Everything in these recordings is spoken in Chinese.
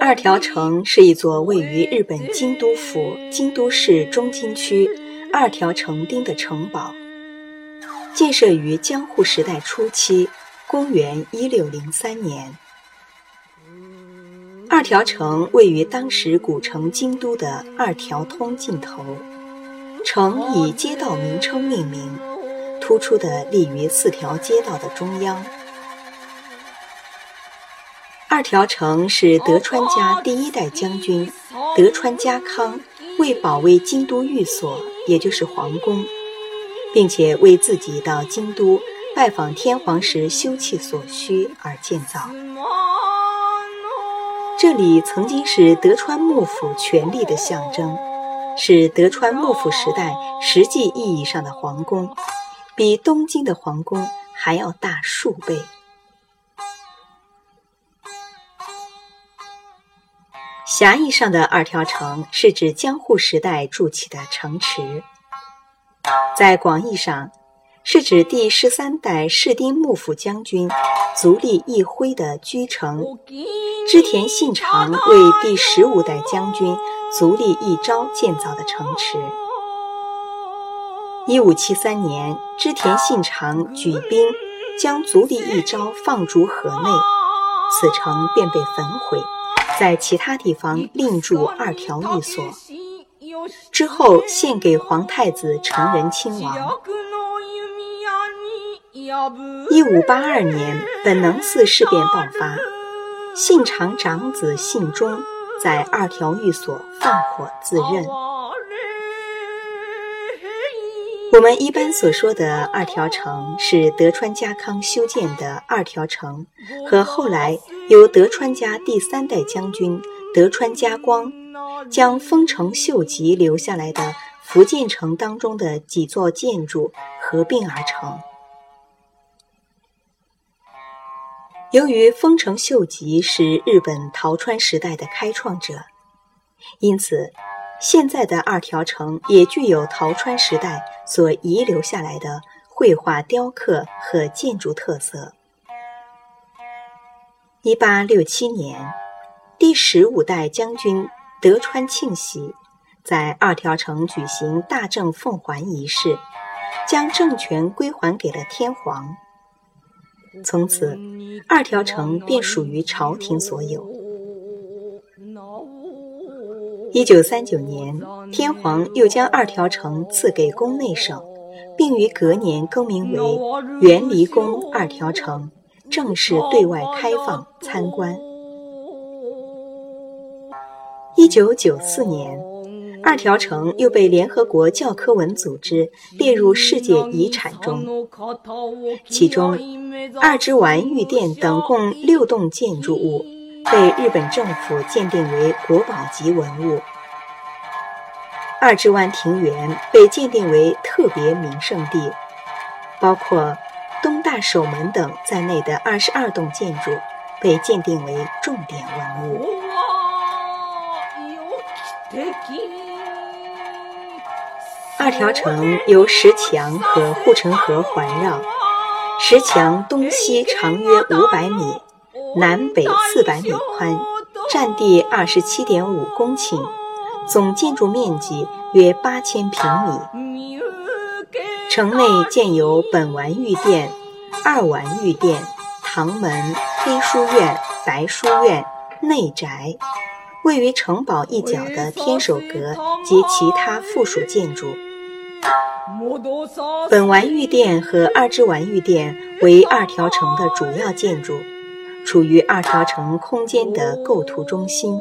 二条城是一座位于日本京都府京都市中京区二条城町的城堡，建设于江户时代初期，公元一六零三年。二条城位于当时古城京都的二条通尽头，城以街道名称命名，突出的立于四条街道的中央。二条城是德川家第一代将军德川家康为保卫京都寓所，也就是皇宫，并且为自己到京都拜访天皇时修葺所需而建造。这里曾经是德川幕府权力的象征，是德川幕府时代实际意义上的皇宫，比东京的皇宫还要大数倍。狭义上的二条城是指江户时代筑起的城池，在广义上是指第十三代室町幕府将军足利义辉的居城织田信长为第十五代将军足利义昭建造的城池。一五七三年，织田信长举兵将足利义昭放逐河内，此城便被焚毁。在其他地方另筑二条寓所，之后献给皇太子成仁亲王。一五八二年，本能寺事变爆发，信长长子信忠在二条寓所放火自刃。我们一般所说的二条城，是德川家康修建的二条城，和后来由德川家第三代将军德川家光将丰臣秀吉留下来的福建城当中的几座建筑合并而成。由于丰臣秀吉是日本陶川时代的开创者，因此。现在的二条城也具有陶川时代所遗留下来的绘画、雕刻和建筑特色。一八六七年，第十五代将军德川庆喜在二条城举行大政奉还仪式，将政权归还给了天皇。从此，二条城便属于朝廷所有。一九三九年，天皇又将二条城赐给宫内省，并于隔年更名为元离宫二条城，正式对外开放参观。一九九四年，二条城又被联合国教科文组织列入世界遗产中，其中二之丸御殿等共六栋建筑物。被日本政府鉴定为国宝级文物。二之湾庭园被鉴定为特别名胜地，包括东大守门等在内的二十二栋建筑被鉴定为重点文物。二条城由石墙和护城河环绕，石墙东西长约五百米。南北四百米宽，占地二十七点五公顷，总建筑面积约八千平米。城内建有本丸御殿、二丸御殿、唐门、黑书院、白书院、内宅，位于城堡一角的天守阁及其他附属建筑。本丸御殿和二之丸御殿为二条城的主要建筑。处于二条城空间的构图中心。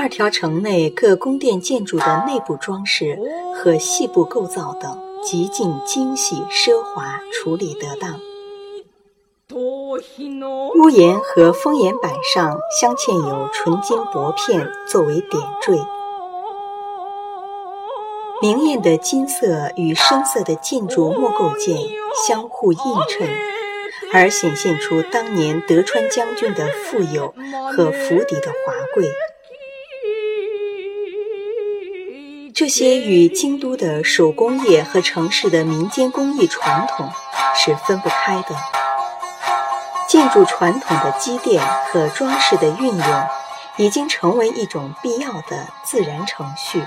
二条城内各宫殿建筑的内部装饰和细部构造等极尽精细奢华，处理得当。屋檐和封檐板上镶嵌有纯金薄片作为点缀。明艳的金色与深色的建筑木构件相互映衬，而显现出当年德川将军的富有和府邸的华贵。这些与京都的手工业和城市的民间工艺传统是分不开的。建筑传统的积淀和装饰的运用，已经成为一种必要的自然程序。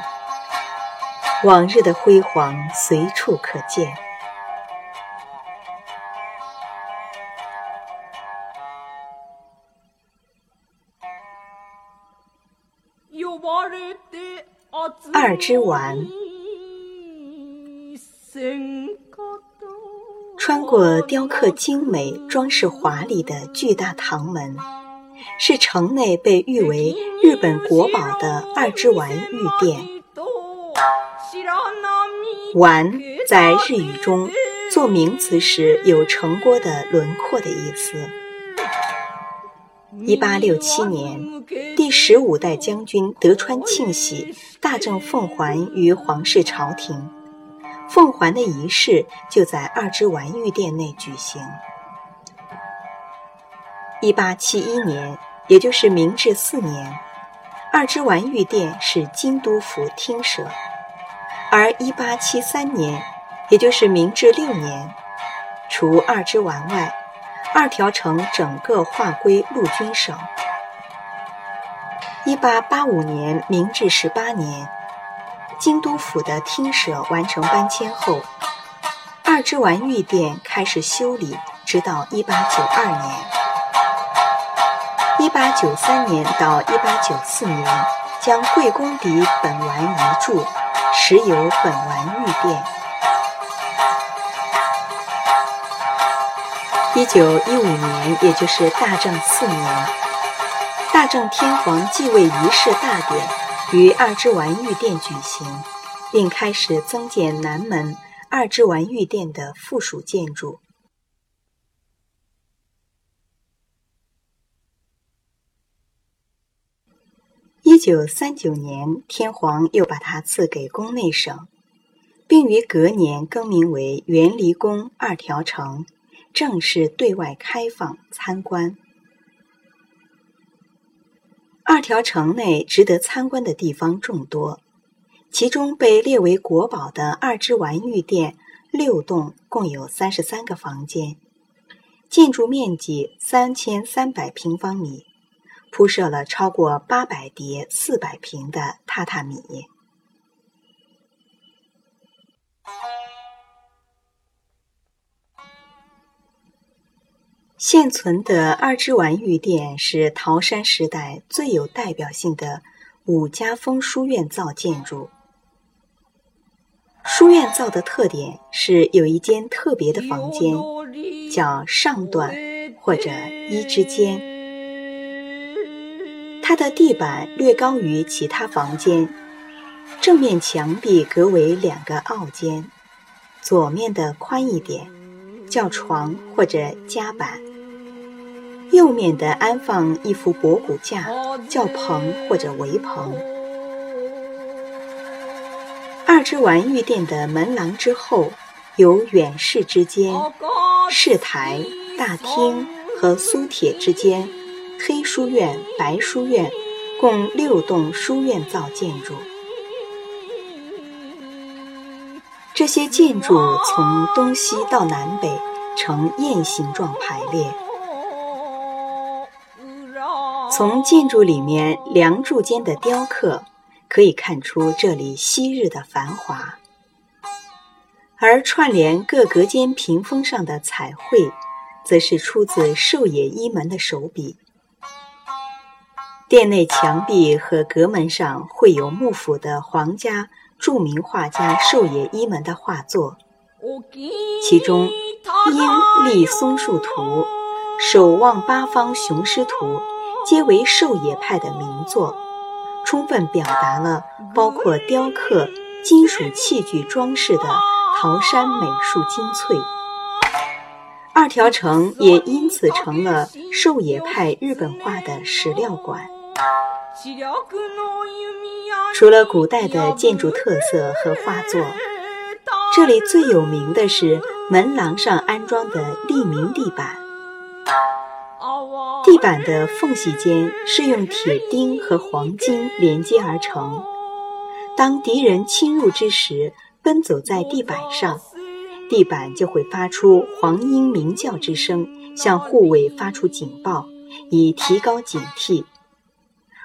往日的辉煌随处可见。二之丸，穿过雕刻精美、装饰华丽的巨大堂门，是城内被誉为日本国宝的二之丸御殿。丸在日语中做名词时有城郭的轮廓的意思。一八六七年，第十五代将军德川庆喜大政奉还于皇室朝廷，奉还的仪式就在二之丸御殿内举行。一八七一年，也就是明治四年，二之丸御殿是京都府厅舍，而一八七三年，也就是明治六年，除二之丸外。二条城整个划归陆军省。一八八五年，明治十八年，京都府的厅舍完成搬迁后，二之丸御殿开始修理，直到一八九二年。一八九三年到一八九四年，将贵公邸本丸移驻，实有本丸御殿。一九一五年，也就是大正四年，大正天皇继位仪式大典于二之丸御殿举行，并开始增建南门二之丸御殿的附属建筑。一九三九年，天皇又把它赐给宫内省，并于隔年更名为元离宫二条城。正式对外开放参观。二条城内值得参观的地方众多，其中被列为国宝的二之丸御殿六栋，共有三十三个房间，建筑面积三千三百平方米，铺设了超过八百叠四百平的榻榻米。现存的二之丸御殿是桃山时代最有代表性的武家风书院造建筑。书院造的特点是有一间特别的房间，叫上段或者一之间。它的地板略高于其他房间，正面墙壁隔为两个凹间，左面的宽一点，叫床或者夹板。右面的安放一副博古架，叫棚或者围棚。二之丸御殿的门廊之后，有远室之间、室台、大厅和苏铁之间，黑书院、白书院，共六栋书院造建筑。这些建筑从东西到南北呈雁形状排列。从建筑里面梁柱间的雕刻，可以看出这里昔日的繁华；而串联各隔间屏风上的彩绘，则是出自寿野一门的手笔。殿内墙壁和阁门上绘有幕府的皇家著名画家寿野一门的画作，其中《鹰立松树图》《守望八方雄狮图》。皆为狩野派的名作，充分表达了包括雕刻、金属器具装饰的桃山美术精粹。二条城也因此成了狩野派日本画的史料馆。除了古代的建筑特色和画作，这里最有名的是门廊上安装的立明地板。地板的缝隙间是用铁钉和黄金连接而成。当敌人侵入之时，奔走在地板上，地板就会发出黄莺鸣叫之声，向护卫发出警报，以提高警惕。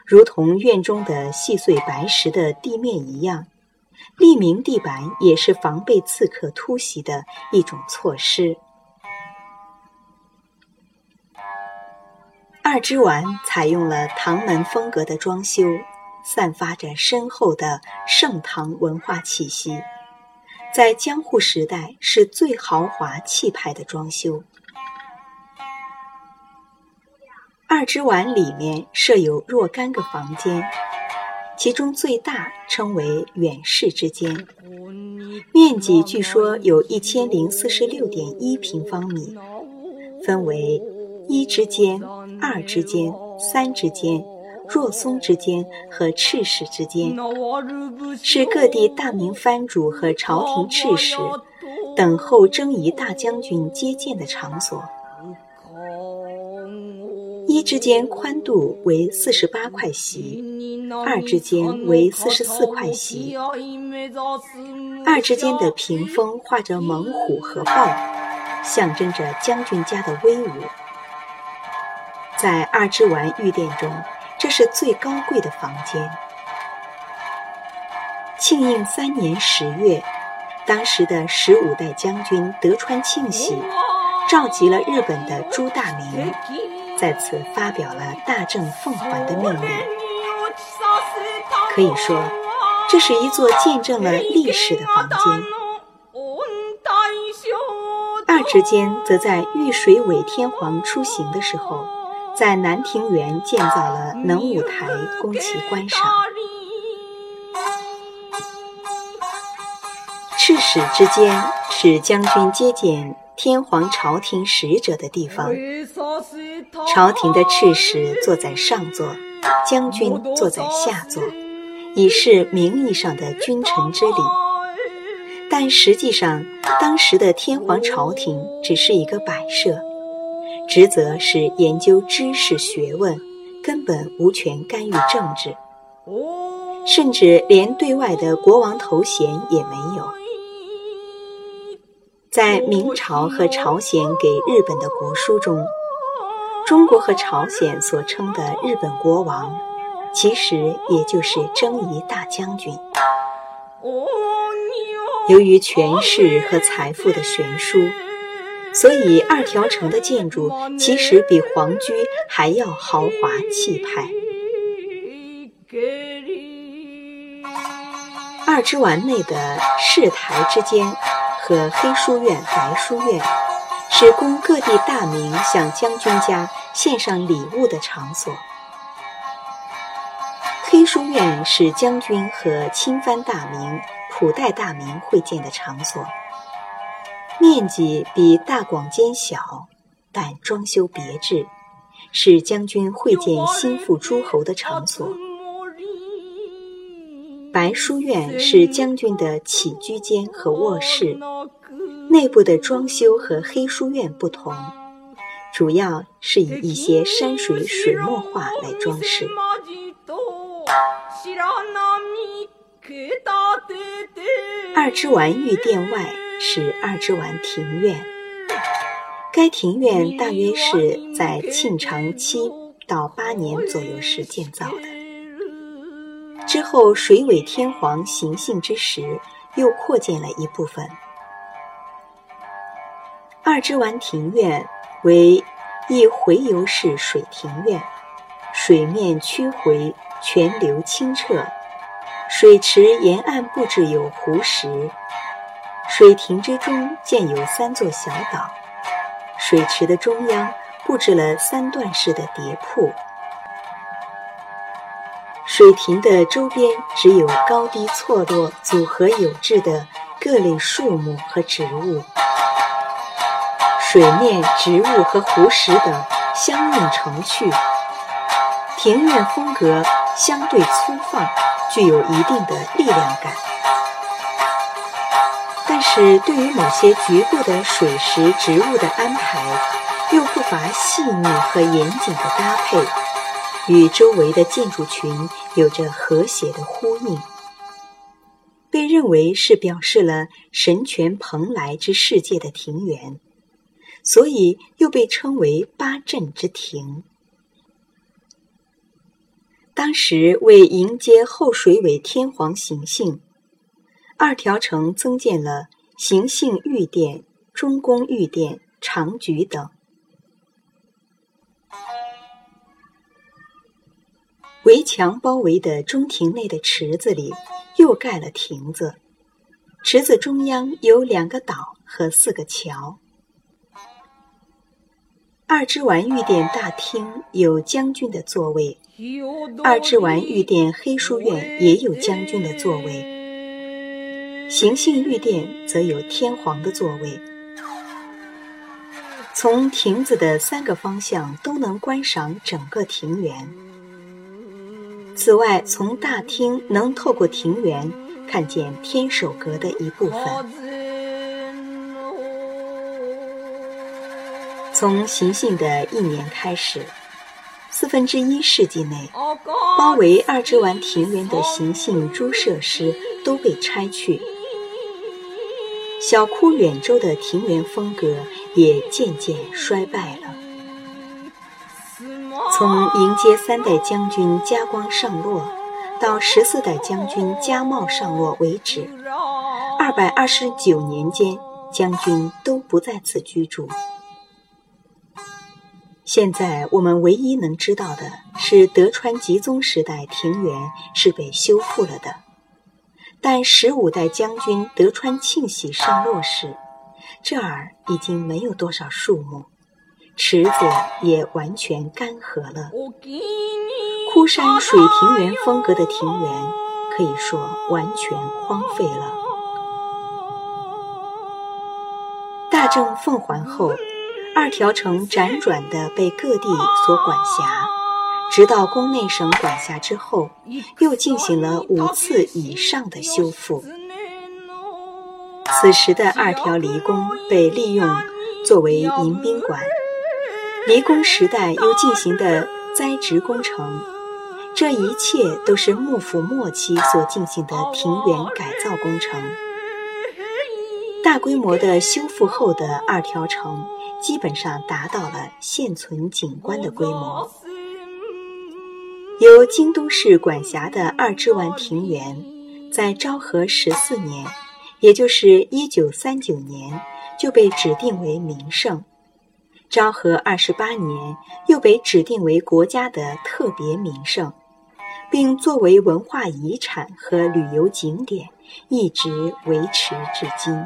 如同院中的细碎白石的地面一样，立明地板也是防备刺客突袭的一种措施。二之丸采用了唐门风格的装修，散发着深厚的盛唐文化气息，在江户时代是最豪华气派的装修。二之丸里面设有若干个房间，其中最大称为远视之间，面积据说有一千零四十六点一平方米，分为一之间。二之间、三之间、若松之间和赤使之间，是各地大明藩主和朝廷赤使等候征夷大将军接见的场所。一之间宽度为四十八块席，二之间为四十四块席。二之间的屏风画着猛虎和豹，象征着将军家的威武。在二之丸御殿中，这是最高贵的房间。庆应三年十月，当时的十五代将军德川庆喜召集了日本的诸大名，在此发表了大政奉还的命令。可以说，这是一座见证了历史的房间。二之间则在御水尾天皇出行的时候。在南庭园建造了能舞台，供其观赏。赤使之间是将军接见天皇朝廷使者的地方。朝廷的赤使坐在上座，将军坐在下座，以示名义上的君臣之礼。但实际上，当时的天皇朝廷只是一个摆设。职责是研究知识学问，根本无权干预政治，甚至连对外的国王头衔也没有。在明朝和朝鲜给日本的国书中，中国和朝鲜所称的日本国王，其实也就是征夷大将军。由于权势和财富的悬殊。所以，二条城的建筑其实比皇居还要豪华气派。二之丸内的市台之间和黑书院、白书院，是供各地大名向将军家献上礼物的场所。黑书院是将军和亲藩大名、普代大名会见的场所。面积比大广间小，但装修别致，是将军会见心腹诸侯的场所。白书院是将军的起居间和卧室，内部的装修和黑书院不同，主要是以一些山水水墨画来装饰。二之丸御殿外。是二之丸庭院，该庭院大约是在庆长七到八年左右时建造的。之后水尾天皇行幸之时，又扩建了一部分。二之丸庭院为一回游式水庭院，水面曲回，泉流清澈，水池沿岸布置有湖石。水亭之中建有三座小岛，水池的中央布置了三段式的叠瀑。水亭的周边只有高低错落、组合有致的各类树木和植物，水面、植物和湖石等相映成趣。庭院风格相对粗放，具有一定的力量感。是对于某些局部的水石植物的安排，又不乏细腻和严谨的搭配，与周围的建筑群有着和谐的呼应。被认为是表示了神权蓬莱之世界的庭园，所以又被称为八阵之庭。当时为迎接后水尾天皇行幸，二条城增建了行幸御殿、中宫御殿、长局等。围墙包围的中庭内的池子里，又盖了亭子。池子中央有两个岛和四个桥。二之丸御殿大厅有将军的座位，二之丸御殿黑书院也有将军的座位。行幸御殿则有天皇的座位。从亭子的三个方向都能观赏整个庭园。此外，从大厅能透过庭园看见天守阁的一部分。从行幸的一年开始，四分之一世纪内，包围二之丸庭园的行幸诸设施都被拆去，小窟远州的庭园风格也渐渐衰败了。从迎接三代将军加光上洛，到十四代将军加茂上洛为止，二百二十九年间，将军都不在此居住。现在我们唯一能知道的是，德川吉宗时代庭园是被修复了的，但十五代将军德川庆喜上洛时，这儿已经没有多少树木。池子也完全干涸了，枯山水庭园风格的庭园可以说完全荒废了。大正奉还后，二条城辗转的被各地所管辖，直到宫内省管辖之后，又进行了五次以上的修复。此时的二条离宫被利用作为迎宾馆。离宫时代又进行的栽植工程，这一切都是幕府末期所进行的庭园改造工程。大规模的修复后的二条城，基本上达到了现存景观的规模。由京都市管辖的二之丸庭园，在昭和十四年，也就是一九三九年，就被指定为名胜。昭和二十八年，又被指定为国家的特别名胜，并作为文化遗产和旅游景点，一直维持至今。